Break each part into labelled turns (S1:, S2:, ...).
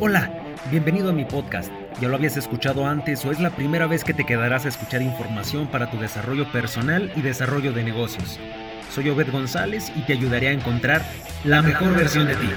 S1: Hola, bienvenido a mi podcast. ¿Ya lo habías escuchado antes o es la primera vez que te quedarás a escuchar información para tu desarrollo personal y desarrollo de negocios? Soy Obed González y te ayudaré a encontrar la mejor versión de ti.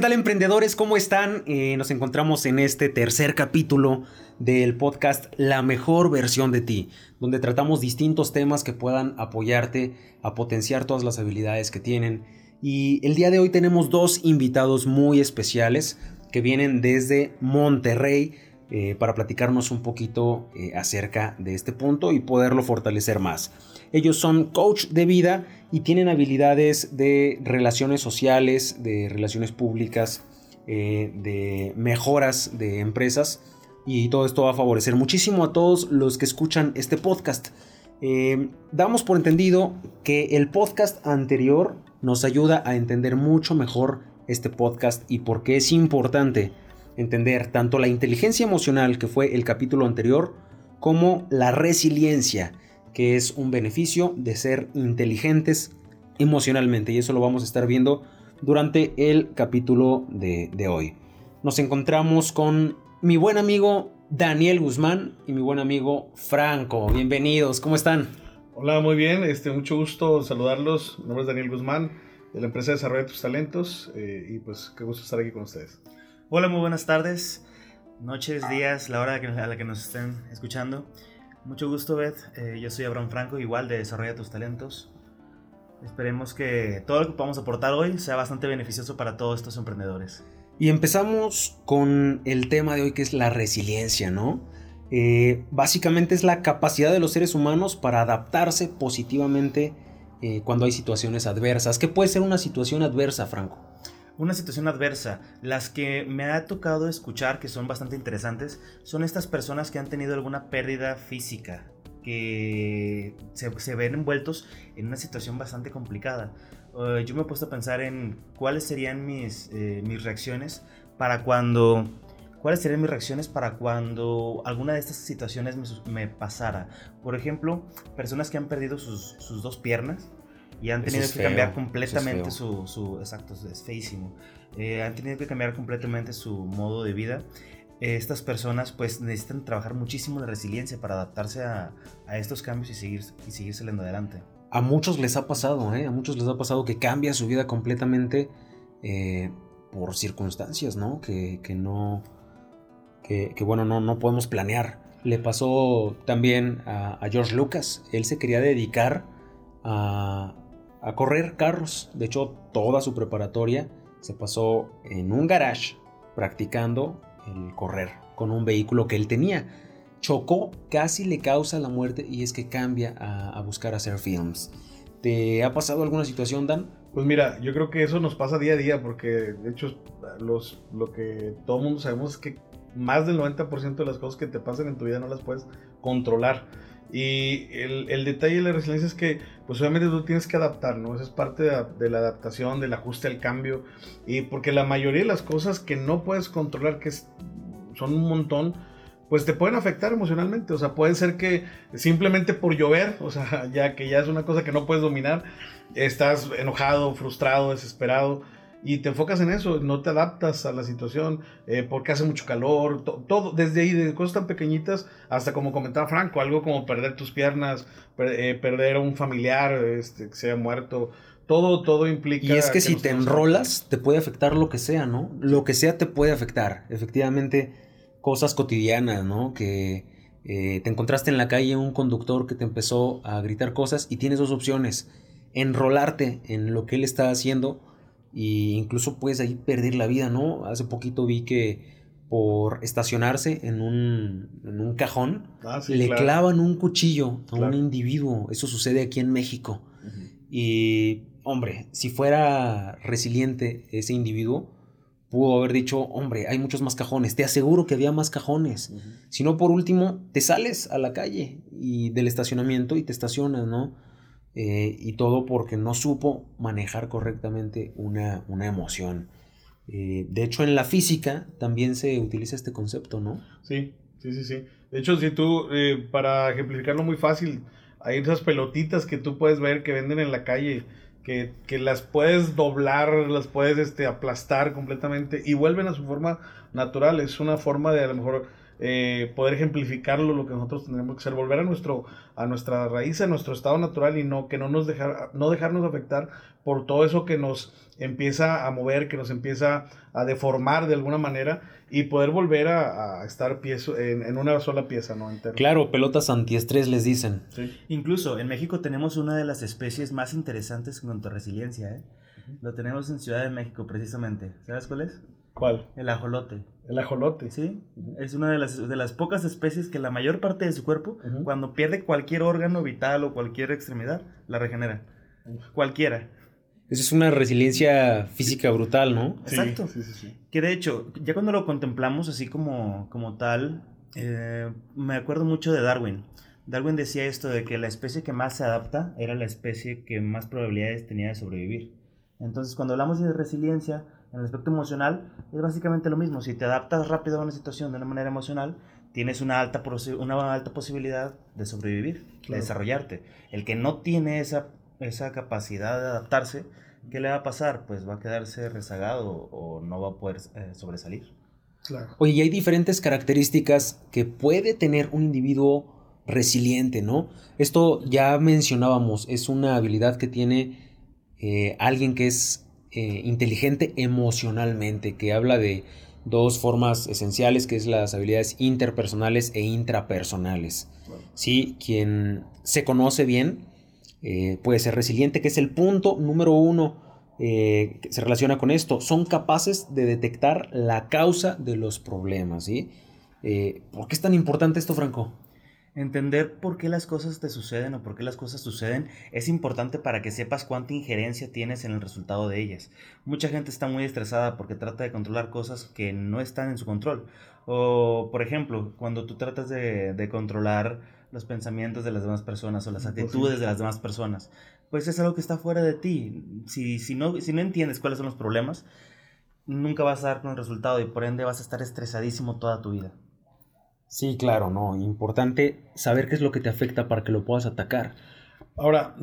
S1: ¿Qué tal emprendedores? ¿Cómo están? Eh, nos encontramos en este tercer capítulo del podcast La mejor versión de ti, donde tratamos distintos temas que puedan apoyarte a potenciar todas las habilidades que tienen. Y el día de hoy tenemos dos invitados muy especiales que vienen desde Monterrey eh, para platicarnos un poquito eh, acerca de este punto y poderlo fortalecer más. Ellos son coach de vida y tienen habilidades de relaciones sociales, de relaciones públicas, eh, de mejoras de empresas y todo esto va a favorecer muchísimo a todos los que escuchan este podcast. Damos por entendido que el podcast anterior nos ayuda a entender mucho mejor este podcast y por qué es importante entender tanto la inteligencia emocional que fue el capítulo anterior como la resiliencia que es un beneficio de ser inteligentes emocionalmente y eso lo vamos a estar viendo durante el capítulo de, hoy. Nos encontramos con mi buen amigo Daniel Guzmán y mi buen amigo Franco. Bienvenidos, ¿cómo están?
S2: Hola, muy bien, este, mucho gusto saludarlos. Mi nombre es Daniel Guzmán, de la empresa de Desarrollo de Tus Talentos eh, y pues qué gusto estar aquí con ustedes.
S3: Hola, muy buenas tardes, noches, días, la hora a la que nos estén escuchando. Mucho gusto, Beth. Eh, yo soy Abraham Franco, igual de Desarrolla tus Talentos. Esperemos que todo lo que podamos aportar hoy sea bastante beneficioso para todos estos emprendedores.
S1: Y empezamos con el tema de hoy que es la resiliencia, ¿no? Eh, básicamente es la capacidad de los seres humanos para adaptarse positivamente eh, cuando hay situaciones adversas. ¿Qué puede ser una situación adversa, Franco?
S3: Una situación adversa. Las que me ha tocado escuchar, que son bastante interesantes, son estas personas que han tenido alguna pérdida física, que se, ven envueltos en una situación bastante complicada. Eh, yo me he puesto a pensar en cuáles serían mis, eh, mis reacciones para cuando... ¿Cuáles serían mis reacciones para cuando alguna de estas situaciones me, pasara? Por ejemplo, personas que han perdido sus, sus dos piernas, y han tenido que cambiar completamente su, su, Exacto, es feísimo. Eh, han tenido que cambiar completamente su modo de vida. estas personas pues necesitan trabajar muchísimo la resiliencia para adaptarse a, a, estos cambios y seguir, y seguir saliendo adelante.
S1: A muchos les ha pasado, ¿eh? A muchos les ha pasado que cambia su vida completamente eh, por circunstancias, ¿no? Que, que no... Que, que, bueno, no, no podemos planear. Le pasó también a, a George Lucas. Él se quería dedicar a, a correr carros. De hecho, toda su preparatoria se pasó en un garage practicando el correr con un vehículo que él tenía. Chocó, casi le causa la muerte y es que cambia a, buscar hacer films. ¿Te ha pasado alguna situación, Dan?
S2: Pues mira, yo creo que eso nos pasa día a día porque de hecho los, lo que todo el mundo sabemos es que más del 90% de las cosas que te pasan en tu vida no las puedes controlar. Y el, detalle de la resiliencia es que, pues obviamente tú tienes que adaptar, ¿no? Esa es parte de, la adaptación, del ajuste al cambio. Y porque la mayoría de las cosas que no puedes controlar, que son un montón, pues te pueden afectar emocionalmente. O sea, puede ser que simplemente por llover, o sea, ya que ya es una cosa que no puedes dominar, estás enojado, frustrado, desesperado y te enfocas en eso, no te adaptas a la situación eh, porque hace mucho calor, todo, desde ahí, de cosas tan pequeñitas hasta como comentaba Franco, algo como perder tus piernas, eh, perder a un familiar este, que se haya muerto, todo, todo implica...
S1: Y es que, si te enrolas, te puede afectar lo que sea, ¿no? Lo que sea te puede afectar, efectivamente, cosas cotidianas, ¿no? Que eh, te encontraste en la calle un conductor que te empezó a gritar cosas y tienes dos opciones, enrolarte en lo que él está haciendo, y incluso puedes ahí perder la vida, ¿no? Hace poquito vi que por estacionarse en un, en un cajón, ah, le clavan un cuchillo a un individuo. Eso sucede aquí en México. Y, hombre, si fuera resiliente ese individuo, pudo haber dicho, hombre, hay muchos más cajones, te aseguro que había más cajones. Si no, por último, te sales a la calle y del estacionamiento y te estacionas, ¿no? Eh, y todo porque no supo manejar correctamente una, emoción. Eh, de hecho, en la física también se utiliza este concepto, ¿no?
S2: Sí, sí, sí, sí. De hecho, si tú, eh, para ejemplificarlo muy fácil, hay esas pelotitas que tú puedes ver que venden en la calle, que, que las puedes doblar, las puedes este, aplastar completamente y vuelven a su forma natural. Es una forma de a lo mejor eh, poder ejemplificarlo, lo que nosotros tendremos que hacer, volver a, nuestro, a nuestra raíz, a nuestro estado natural y no, que no, nos dejar, no dejarnos afectar por todo eso que nos empieza a mover, que nos empieza a deformar de alguna manera y poder volver a, estar en, en, una sola pieza, ¿no?
S1: Claro, pelotas antiestrés les dicen.
S3: Incluso en México tenemos una de las especies más interesantes en cuanto a resiliencia, ¿eh? Lo tenemos en Ciudad de México precisamente. ¿Sabes cuál es?
S2: ¿Cuál?
S3: El ajolote.
S2: El ajolote.
S3: Sí, es una de las, de las pocas especies que la mayor parte de su cuerpo, cuando pierde cualquier órgano vital o cualquier extremidad, la regenera. Cualquiera.
S1: Esa es una resiliencia física brutal, ¿no?
S3: Exacto. Sí, sí, sí, que de hecho, ya cuando lo contemplamos así como, como tal, eh, me acuerdo mucho de Darwin. Darwin decía esto de que la especie que más se adapta era la especie que más probabilidades tenía de sobrevivir. Entonces, cuando hablamos de resiliencia, en el aspecto emocional, es básicamente lo mismo. Si te adaptas rápido a una situación de una manera emocional, tienes una alta, una alta posibilidad de sobrevivir, de desarrollarte. El que no tiene esa, esa capacidad de adaptarse, ¿qué le va a pasar? Pues va a quedarse rezagado o no va a poder eh, sobresalir.
S1: Claro. Oye, y hay diferentes características que puede tener un individuo resiliente, ¿no? Esto ya mencionábamos, es una habilidad que tiene eh, alguien que es eh, inteligente emocionalmente, que habla de dos formas esenciales, que es las habilidades interpersonales e intrapersonales. Sí, quien se conoce bien eh, puede ser resiliente, que es el punto número uno que se relaciona con esto. Son capaces de detectar la causa de los problemas. ¿sí? ¿Por qué es tan importante esto, Franco?
S3: Entender por qué las cosas te suceden o por qué las cosas suceden es importante para que sepas cuánta injerencia tienes en el resultado de ellas. Mucha gente está muy estresada porque trata de controlar cosas que no están en su control. O, por ejemplo, cuando tú tratas de, controlar los pensamientos de las demás personas o las actitudes de las demás personas, pues es algo que está fuera de ti. Si, si, no, si no entiendes cuáles son los problemas, nunca vas a dar con el resultado y por ende vas a estar estresadísimo toda tu vida.
S1: Sí, claro, no. Importante saber qué es lo que te afecta para que lo puedas atacar.
S2: Ahora,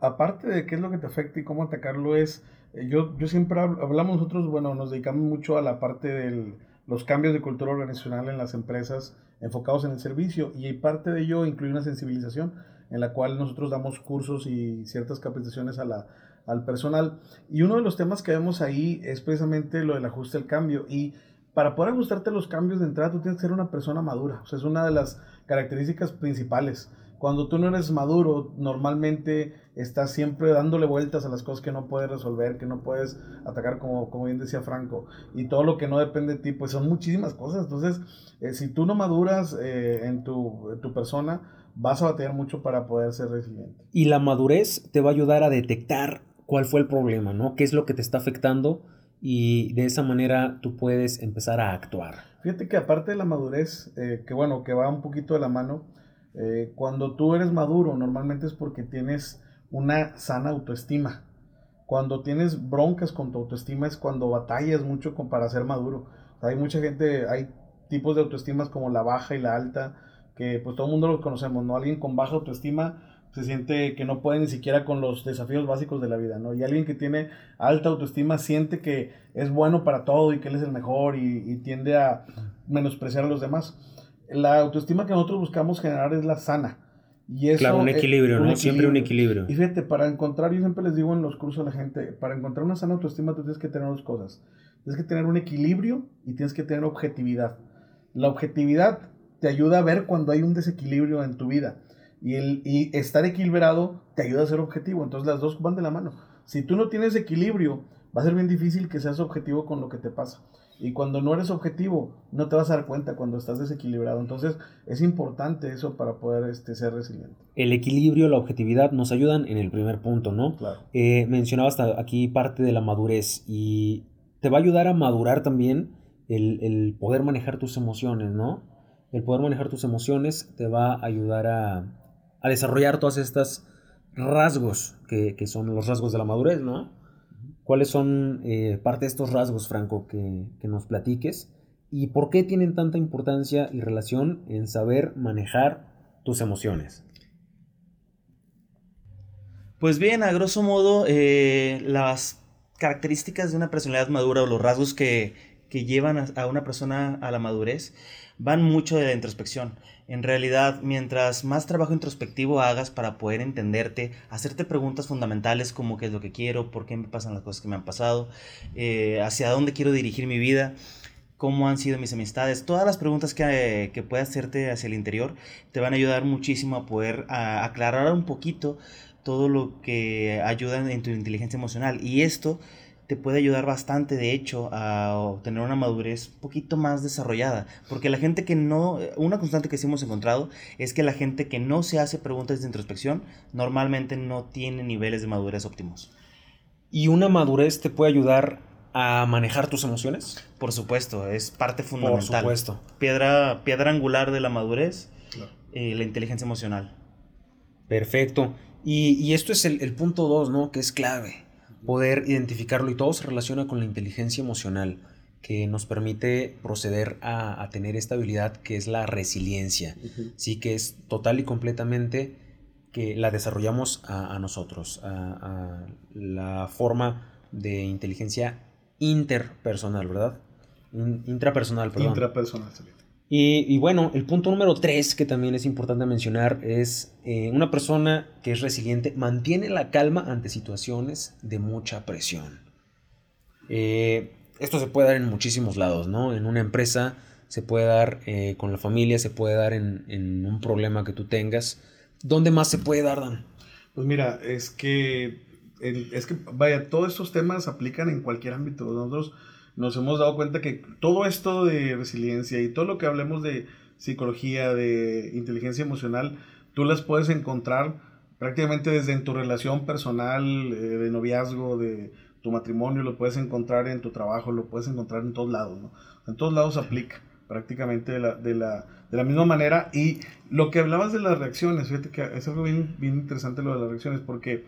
S2: aparte de qué es lo que te afecta y cómo atacarlo es, eh, yo, yo siempre hablamos nosotros, bueno, nos dedicamos mucho a la parte de los cambios de cultura organizacional en las empresas enfocados en el servicio y parte de ello incluye una sensibilización en la cual nosotros damos cursos y ciertas capacitaciones a la, al personal. Y uno de los temas que vemos ahí es precisamente lo del ajuste al cambio y para poder ajustarte a los cambios de entrada, tú tienes que ser una persona madura. O sea, es una de las características principales. Cuando tú no eres maduro, normalmente estás siempre dándole vueltas a las cosas que no puedes resolver, que no puedes atacar, como, como bien decía Franco. Y todo lo que no depende de ti, pues son muchísimas cosas. Entonces, eh, si tú no maduras eh, en, tu, tu persona, vas a batallar mucho para poder ser resiliente.
S1: Y la madurez te va a ayudar a detectar cuál fue el problema, ¿no? ¿Qué es lo que te está afectando? Y de esa manera tú puedes empezar a actuar.
S2: Fíjate que aparte de la madurez, eh, que bueno, que va un poquito de la mano, eh, cuando tú eres maduro normalmente es porque tienes una sana autoestima. Cuando tienes broncas con tu autoestima es cuando batallas mucho con, para ser maduro. hay mucha gente, hay tipos de autoestimas como la baja y la alta, que pues todo el mundo los conocemos, ¿no? Alguien con baja autoestima se siente que no puede ni siquiera con los desafíos básicos de la vida, ¿no? Y alguien que tiene alta autoestima siente que es bueno para todo y que él es el mejor y, tiende a menospreciar a los demás. La autoestima que nosotros buscamos generar es la sana.
S1: Y eso claro, un equilibrio, ¿no? Siempre un equilibrio.
S2: Y fíjate, para encontrar, yo siempre les digo en los cursos a la gente, para encontrar una sana autoestima tú tienes que tener dos cosas. Tienes que tener un equilibrio y tienes que tener objetividad. La objetividad te ayuda a ver cuando hay un desequilibrio en tu vida y, el, y estar equilibrado te ayuda a ser objetivo. Entonces las dos van de la mano. Si tú no tienes equilibrio, va a ser bien difícil que seas objetivo con lo que te pasa. Y cuando no eres objetivo, no te vas a dar cuenta cuando estás desequilibrado. Entonces, es importante eso para poder este, ser resiliente.
S1: El equilibrio, la objetividad nos ayudan en el primer punto, ¿no?
S2: Claro.
S1: Eh, mencionaba hasta aquí parte de la madurez y te va a ayudar a madurar también el, el poder manejar tus emociones, ¿no? El poder manejar tus emociones te va a ayudar a, a desarrollar todas estas rasgos que, son los rasgos de la madurez, ¿no? ¿Cuáles son eh, parte de estos rasgos, Franco, que, nos platiques ¿Y por qué tienen tanta importancia y relación en saber manejar tus emociones?
S3: Pues bien, a grosso modo, eh, las características de una personalidad madura o los rasgos que, llevan a, una persona a la madurez van mucho de la introspección. En realidad, mientras más trabajo introspectivo hagas para poder entenderte, hacerte preguntas fundamentales como qué es lo que quiero, por qué me pasan las cosas que me han pasado, eh, hacia dónde quiero dirigir mi vida, cómo han sido mis amistades, todas las preguntas que, que puedas hacerte hacia el interior te van a ayudar muchísimo a poder aclarar un poquito todo lo que ayuda en tu inteligencia emocional. Y esto te puede ayudar bastante, de hecho, a obtener una madurez un poquito más desarrollada. Porque la gente que no, una constante que sí hemos encontrado es que la gente que no se hace preguntas de introspección normalmente no tiene niveles de madurez óptimos.
S1: ¿Y una madurez te puede ayudar a manejar tus emociones?
S3: Por supuesto, es parte fundamental.
S1: Por supuesto.
S3: Piedra, piedra angular de la madurez, eh, la inteligencia emocional.
S1: Perfecto. Y, esto es el, punto 2, ¿no? Que es clave, poder identificarlo y todo se relaciona con la inteligencia emocional que nos permite proceder a, tener esta habilidad que es la resiliencia. Sí, que es total y completamente que la desarrollamos a, nosotros, a, la forma de inteligencia interpersonal, ¿verdad? intrapersonal, perdón.
S2: Intrapersonal,
S1: y, bueno, el punto número tres que también es importante mencionar es eh, una persona que es resiliente mantiene la calma ante situaciones de mucha presión. Eh, esto se puede dar en muchísimos lados, ¿no? En una empresa se puede dar eh, con la familia, se puede dar en, un problema que tú tengas. ¿Dónde más se puede dar, Dan?
S2: Pues mira, es que, es que, vaya, todos estos temas aplican en cualquier ámbito. Nosotros nos hemos dado cuenta que todo esto de resiliencia y todo lo que hablemos de psicología, de inteligencia emocional, tú las puedes encontrar prácticamente desde en tu relación personal, eh, de noviazgo, de tu matrimonio, lo puedes encontrar en tu trabajo, lo puedes encontrar en todos lados, ¿no? En todos lados aplica prácticamente de la, de la, de la misma manera. Y lo que hablabas de las reacciones, fíjate que es algo bien, bien interesante lo de las reacciones, porque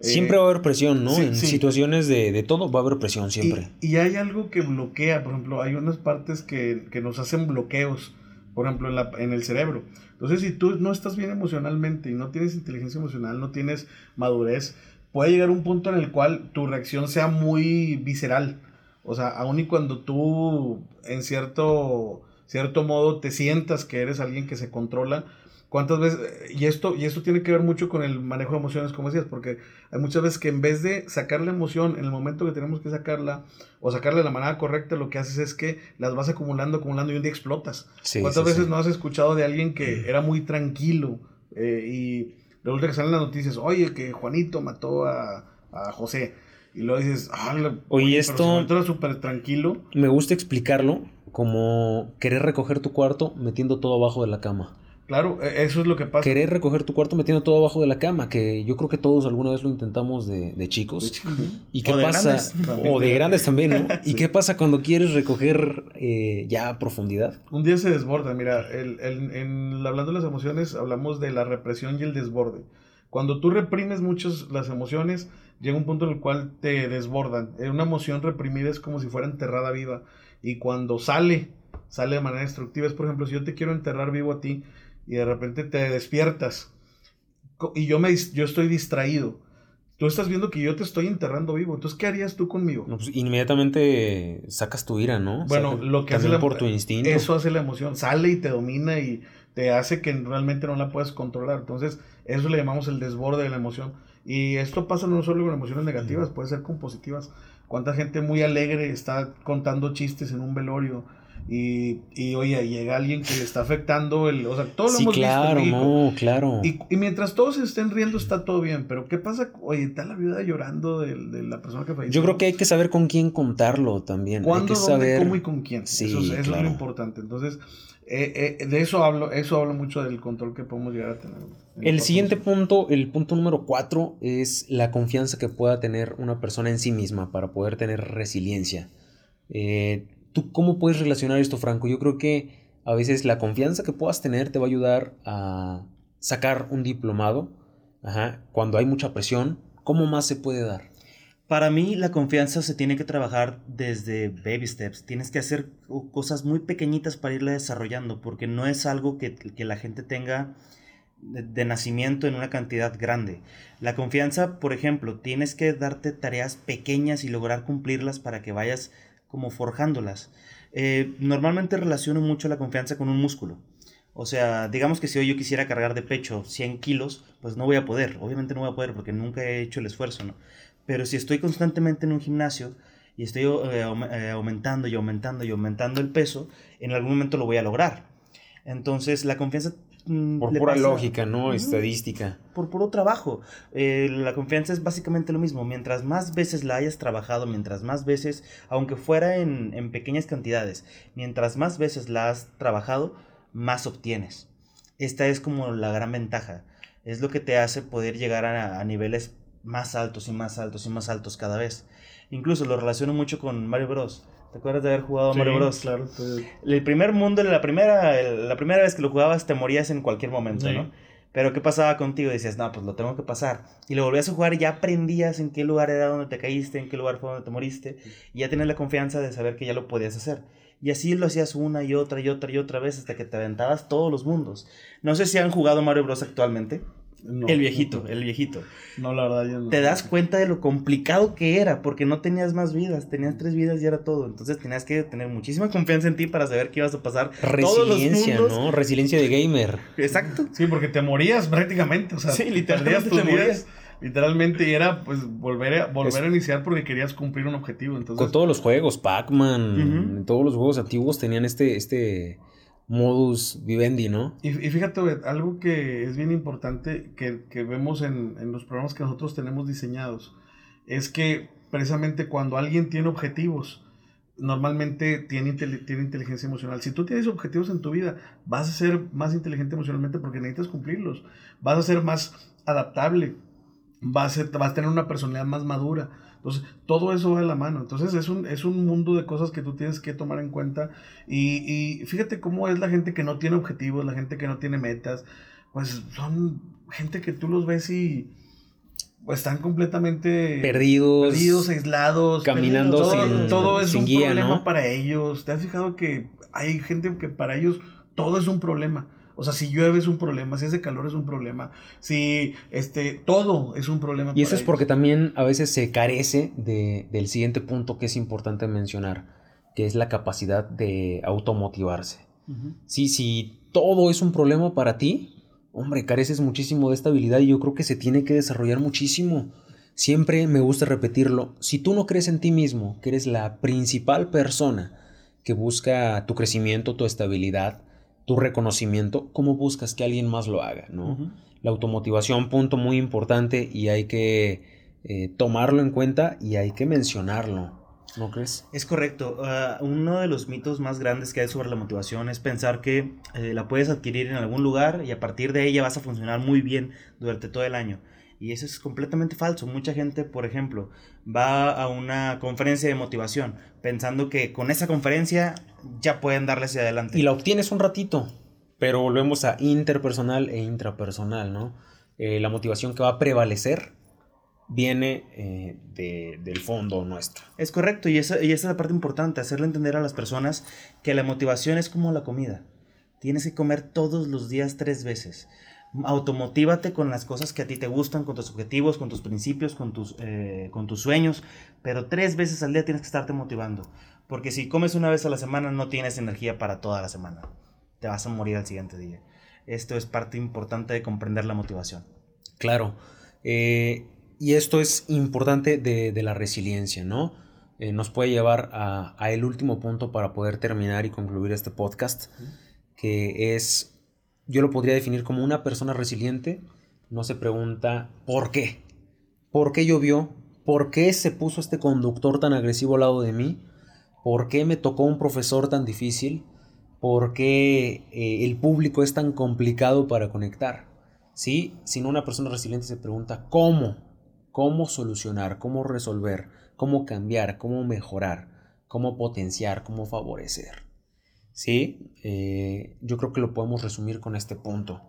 S1: Siempre va a haber presión, ¿no? en situaciones de, todo va a haber presión siempre.
S2: Y, hay algo que bloquea, por ejemplo, hay unas partes que, nos hacen bloqueos, por ejemplo, en, la, en el cerebro. Entonces, si tú no estás bien emocionalmente y no tienes inteligencia emocional, no tienes madurez, puede llegar un punto en el cual tu reacción sea muy visceral. O sea, aun y cuando tú, en cierto, cierto modo, te sientas que eres alguien que se controla, ¿Cuántas veces? Y esto, y esto tiene que ver mucho con el manejo de emociones, como decías, porque hay muchas veces que en vez de sacar la emoción en el momento que tenemos que sacarla, o sacarla de la manera correcta, lo que haces es que las vas acumulando, acumulando y un día explotas. ¿Cuántas veces no has escuchado de alguien que era muy tranquilo eh, y resulta que salen las noticias, oye, que Juanito mató a, a José? Y luego dices, ah,
S1: oye, esto
S2: era súper tranquilo.
S1: Me gusta explicarlo como querer recoger tu cuarto metiendo todo abajo de la cama.
S2: Claro, e, eso es lo que pasa.
S1: Querer recoger tu cuarto metiendo todo abajo de la cama, que yo creo que todos alguna vez lo intentamos de, chicos. ¿Y qué pasa? o de grandes también, ¿no? ¿Y qué pasa cuando quieres recoger eh, ya a profundidad?
S2: Un día se desborda, mira, el, en, hablando de las emociones, hablamos de la represión y el desborde. Cuando tú reprimes muchas las emociones, llega un punto en el cual te desbordan. Eh, una emoción reprimida es como si fuera enterrada viva. Y cuando sale, sale de manera destructiva. Es, por ejemplo, si yo te quiero enterrar vivo a ti, y de repente te despiertas y yo, me, yo estoy distraído. Tú estás viendo que yo te estoy enterrando vivo. Entonces, ¿qué harías tú conmigo?
S1: Pues, inmediatamente sacas tu ira, ¿no?
S2: Bueno, lo que hace
S1: por tu instinto.
S2: Eso hace la emoción. Sale y te domina y te hace que realmente no la puedas controlar. Entonces, eso le llamamos el desborde de la emoción. Y esto pasa no solo con emociones negativas, puede ser con positivas. ¿Cuánta gente muy alegre está contando chistes en un velorio? Y, y, oye, llega alguien que le está afectando el. O sea, todo lo
S1: sí, claro, No, claro.
S2: Y, y, mientras todos se estén riendo, está todo bien. Pero, ¿qué pasa? Oye, está la viuda llorando de, de la persona que falleció.
S1: Yo creo que hay que saber con quién contarlo también.
S2: ¿Cuándo,
S1: hay que
S2: dónde, cómo y con quién? Sí, eso, es lo importante. Entonces, eh, eh, de eso hablo, eso hablo mucho del control que podemos llegar a tener.
S1: El siguiente punto, el punto número cuatro, es la confianza que pueda tener una persona en sí misma para poder tener resiliencia. Eh, ¿Tú cómo puedes relacionar esto, Franco? Yo creo que a veces la confianza que puedas tener te va a ayudar a sacar un diplomado. Ajá, cuando hay mucha presión, ¿cómo más se puede dar?
S3: Para mí la confianza se tiene que trabajar desde baby steps. Tienes que hacer cosas muy pequeñitas para irla desarrollando, porque no es algo que, que la gente tenga de, nacimiento en una cantidad grande. La confianza, por ejemplo, tienes que darte tareas pequeñas y lograr cumplirlas para que vayas como forjándolas. Eh, normalmente relaciono mucho la confianza con un músculo. O sea, digamos que si hoy yo quisiera cargar de pecho 100 kilos, pues no voy a poder. Obviamente no voy a poder porque nunca he hecho el esfuerzo. Pero si estoy constantemente en un gimnasio y estoy eh, eh, aumentando y aumentando y aumentando el peso, en algún momento lo voy a lograr. Entonces, la confianza...
S1: Mm, por pura lógica, ¿no? Estadística.
S3: Por puro trabajo. Eh, la confianza es básicamente lo mismo. Mientras más veces la hayas trabajado, mientras más veces, aunque fuera en, en pequeñas cantidades, mientras más veces la has trabajado, más obtienes. Esta es como la gran ventaja. Es lo que te hace poder llegar a, a niveles más altos y más altos y más altos cada vez. Incluso lo relaciono mucho con Mario Bros. ¿Te acuerdas de haber jugado Mario Bros?
S2: Claro,
S3: El primer mundo, la primera, la primera vez que lo jugabas te morías en cualquier momento, ¿no? Pero ¿qué pasaba contigo? Dices, no, pues lo tengo que pasar. Y lo volvías a jugar y ya aprendías en qué lugar era donde te caíste, en qué lugar fue donde te moriste. Y ya tenías la confianza de saber que ya lo podías hacer. Y así lo hacías una y otra y otra y otra vez hasta que te aventabas todos los mundos. No sé si han jugado Mario Bros actualmente el viejito, el viejito.
S2: No, la verdad, yo no.
S3: Te das cuenta de lo complicado que era, porque no tenías más vidas, tenías tres vidas y era todo. Entonces tenías que tener muchísima confianza en ti para saber que ibas a pasar.
S1: Resiliencia, todos los ¿no? Resiliencia de gamer.
S3: Exacto.
S2: Sí, porque te morías prácticamente, o sea, sí, literalmente tus vidas. Literalmente era pues volver a, volver a iniciar porque querías cumplir un objetivo. Entonces...
S1: Con todos los juegos, Pac-Man, todos los juegos antiguos tenían este, este, modus vivendi, ¿no?
S2: Y, fíjate, algo que es bien importante que, vemos en, los programas que nosotros tenemos diseñados, es que precisamente cuando alguien tiene objetivos, normalmente tiene, tiene inteligencia emocional. Si tú tienes objetivos en tu vida, vas a ser más inteligente emocionalmente porque necesitas cumplirlos. Vas a ser más adaptable. Vas a, vas a tener una personalidad más madura entonces, todo eso va de la mano. Entonces, es un, es un mundo de cosas que tú tienes que tomar en cuenta. Y, fíjate cómo es la gente que no tiene objetivos, la gente que no tiene metas. Pues son gente que tú los ves y pues, están completamente
S1: perdidos,
S2: perdidos aislados,
S1: caminando
S2: todo, sin, todo es un problema para ellos. ¿Te has fijado que hay gente que para ellos todo es un problema? O sea, si llueve es un problema, si hace calor es un problema, si este, todo es un problema.
S1: Y eso es porque también a veces se carece de, del siguiente punto que es importante mencionar, que es la capacidad de automotivarse. Sí, si todo es un problema para ti, hombre, careces muchísimo de esta habilidad y yo creo que se tiene que desarrollar muchísimo. Siempre me gusta repetirlo, si tú no crees en ti mismo, que eres la principal persona que busca tu crecimiento, tu estabilidad, tu reconocimiento, ¿cómo buscas que alguien más lo haga? ¿no? La automotivación, punto muy importante y hay que eh, tomarlo en cuenta y hay que mencionarlo. ¿No crees?
S3: Es correcto. Ah, uno de los mitos más grandes que hay sobre la motivación es pensar que eh, la puedes adquirir en algún lugar y a partir de ella vas a funcionar muy bien durante todo el año. Y eso es completamente falso. Mucha gente, por ejemplo, va a una conferencia de motivación pensando que con esa conferencia ya pueden darle hacia adelante.
S1: Y la obtienes un ratito, pero volvemos a interpersonal e intrapersonal, ¿no? Eh, la motivación que va a prevalecer viene eh, del fondo nuestro.
S3: Es correcto, y esa, y esa es la parte importante, hacerle entender a las personas que la motivación es como la comida. Tienes que comer todos los días tres veces automotívate con las cosas que a ti te gustan, con tus objetivos, con tus principios, con tus, eh, con tus sueños, pero tres veces al día tienes que estarte motivando, porque si comes una vez a la semana no tienes energía para toda la semana, te vas a morir al siguiente día. Esto es parte importante de comprender la motivación.
S1: Claro, eh, y esto es importante de, la resiliencia, ¿no? Eh, nos puede llevar a, a, el último punto para poder terminar y concluir este podcast, que es yo lo podría definir como una persona resiliente, no se pregunta por qué. ¿Por qué llovió? ¿Por qué se puso este conductor tan agresivo al lado de mí? ¿Por qué me tocó un profesor tan difícil? ¿Por qué eh, el público es tan complicado para conectar? ¿Sí? Sino una persona resiliente se pregunta cómo, cómo solucionar, cómo resolver, cómo cambiar, cómo mejorar, cómo potenciar, cómo favorecer. ¿Sí? Eh, yo creo que lo podemos resumir con este punto.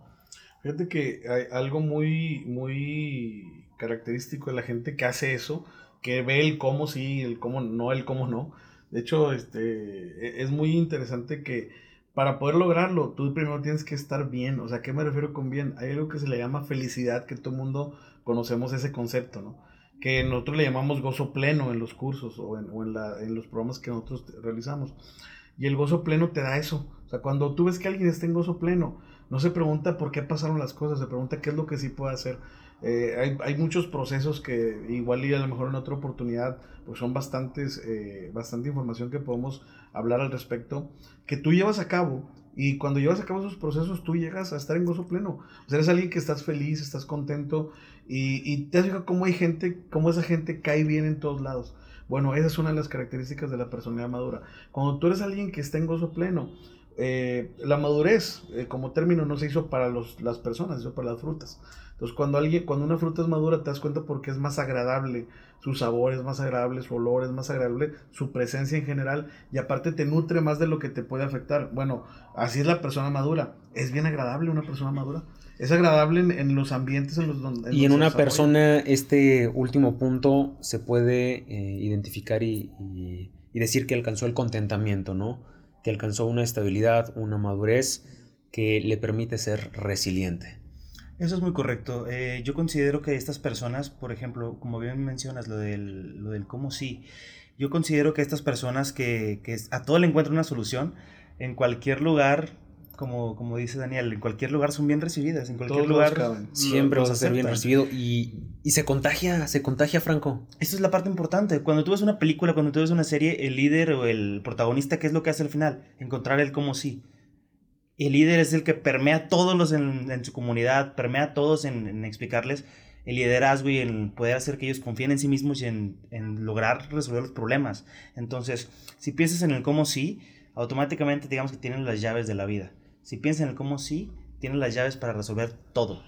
S2: Fíjate que hay algo muy, muy característico de la gente que hace eso que ve el cómo sí, el cómo no, el cómo no. De hecho, este, e, es muy interesante que para poder lograrlo, tú primero tienes que estar bien. O sea, ¿qué me refiero con bien? Hay algo que se le llama felicidad, que todo el mundo conocemos ese concepto, ¿no? Que nosotros le llamamos gozo pleno en los cursos o en, o en, la, en los programas que nosotros realizamos. Y el gozo pleno te da eso. O sea, cuando tú ves que alguien está en gozo pleno, no se pregunta por qué pasaron las cosas, se pregunta qué es lo que sí puede hacer. Eh, hay, hay, muchos procesos que igual y a lo mejor en otra oportunidad, pues son bastantes, eh, bastante información que podemos hablar al respecto, que tú llevas a cabo y cuando llevas a cabo esos procesos tú llegas a estar en gozo pleno. O sea, eres alguien que estás feliz, estás contento y, y te has fijado cómo hay gente, cómo esa gente cae bien en todos lados. Bueno, esa es una de las características de la personalidad madura. Cuando tú eres alguien que está en gozo pleno, eh, la madurez eh, como término no se hizo para los, las personas, se hizo para las frutas. Entonces, cuando alguien, cuando una fruta es madura, te das cuenta porque es más agradable, su sabor es más agradable, su olor es más agradable, su presencia en general, y aparte te nutre más de lo que te puede afectar. Bueno, así es la persona madura. Es bien agradable una persona madura. Es agradable en, los ambientes en los donde...
S1: y en una persona, este último punto se puede eh, identificar y, y decir que alcanzó el contentamiento, ¿no? Que alcanzó una estabilidad, una madurez que le permite ser resiliente.
S3: Eso es muy correcto. Eh, yo considero que estas personas, por ejemplo, como bien mencionas, lo del, lo del cómo sí, yo considero que estas personas que, que a todo le encuentran una solución, en cualquier lugar, como, como dice Daniel, en cualquier lugar son bien recibidas, en cualquier lugar
S1: siempre vas a ser bien recibido y, y, se contagia, se contagia Franco.
S3: Esta es la parte importante. Cuando tú ves una película, cuando tú ves una serie, el líder o el protagonista, ¿qué es lo que hace al final? Encontrar el cómo sí el líder es el que permea a todos los en, su comunidad, permea a todos en, explicarles el liderazgo y en poder hacer que ellos confíen en sí mismos y en, lograr resolver los problemas. Entonces, si piensas en el cómo sí, automáticamente digamos que tienen las llaves de la vida. Si piensas en el cómo sí, tienen las llaves para resolver todo.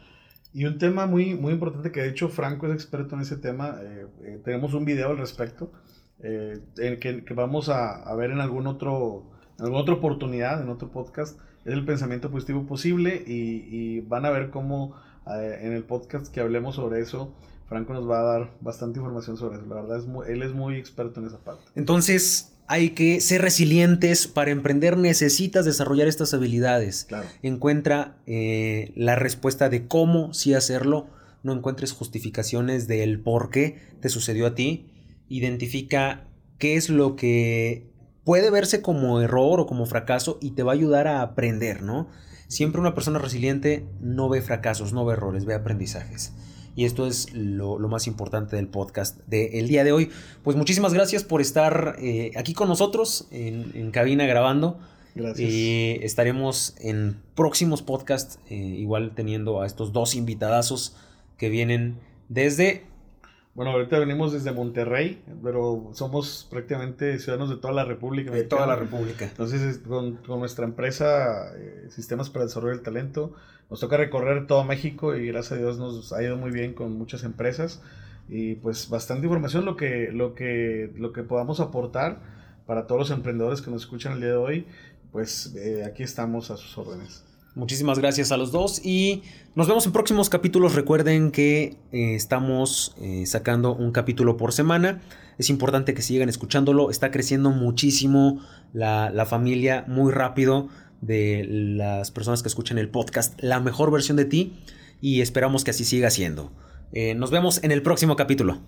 S2: Y un tema muy, muy importante que de hecho Franco es experto en ese tema, eh, eh, tenemos un video al respecto, eh, en que, vamos a, a, ver en algún otro, en alguna otra oportunidad, en otro podcast, es el pensamiento positivo posible y, van a ver cómo eh, en el podcast que hablemos sobre eso, Franco nos va a dar bastante información sobre eso. La verdad, es él es muy experto en esa parte.
S1: Entonces, hay que ser resilientes. Para emprender necesitas desarrollar estas habilidades.
S2: Claro.
S1: Encuentra eh, la respuesta de cómo sí hacerlo. No encuentres justificaciones del por qué te sucedió a ti. Identifica qué es lo que puede verse como error o como fracaso y te va a ayudar a aprender, ¿no? Siempre una persona resiliente no ve fracasos, no ve errores, ve aprendizajes. Y esto es lo, más importante del podcast del día de hoy. Pues muchísimas gracias por estar eh, aquí con nosotros en, cabina grabando.
S2: Gracias.
S1: Y estaremos en próximos podcasts, eh, igual teniendo a estos dos invitadazos que vienen desde
S2: bueno, ahorita venimos desde Monterrey, pero somos prácticamente ciudadanos de toda la República.
S1: De toda la República.
S2: Entonces, con, nuestra empresa, eh, Sistemas para el Desarrollo del Talento, nos toca recorrer todo México y gracias a Dios nos ha ido muy bien con muchas empresas. Y pues bastante información lo que, lo que, lo que podamos aportar para todos los emprendedores que nos escuchan el día de hoy, pues eh, aquí estamos a sus órdenes.
S1: Muchísimas gracias a los dos y nos vemos en próximos capítulos. Recuerden que eh, estamos eh, sacando un capítulo por semana. Es importante que sigan escuchándolo. Está creciendo muchísimo la, familia muy rápido de las personas que escuchan el podcast. La mejor versión de ti y esperamos que así siga siendo. Eh, nos vemos en el próximo capítulo.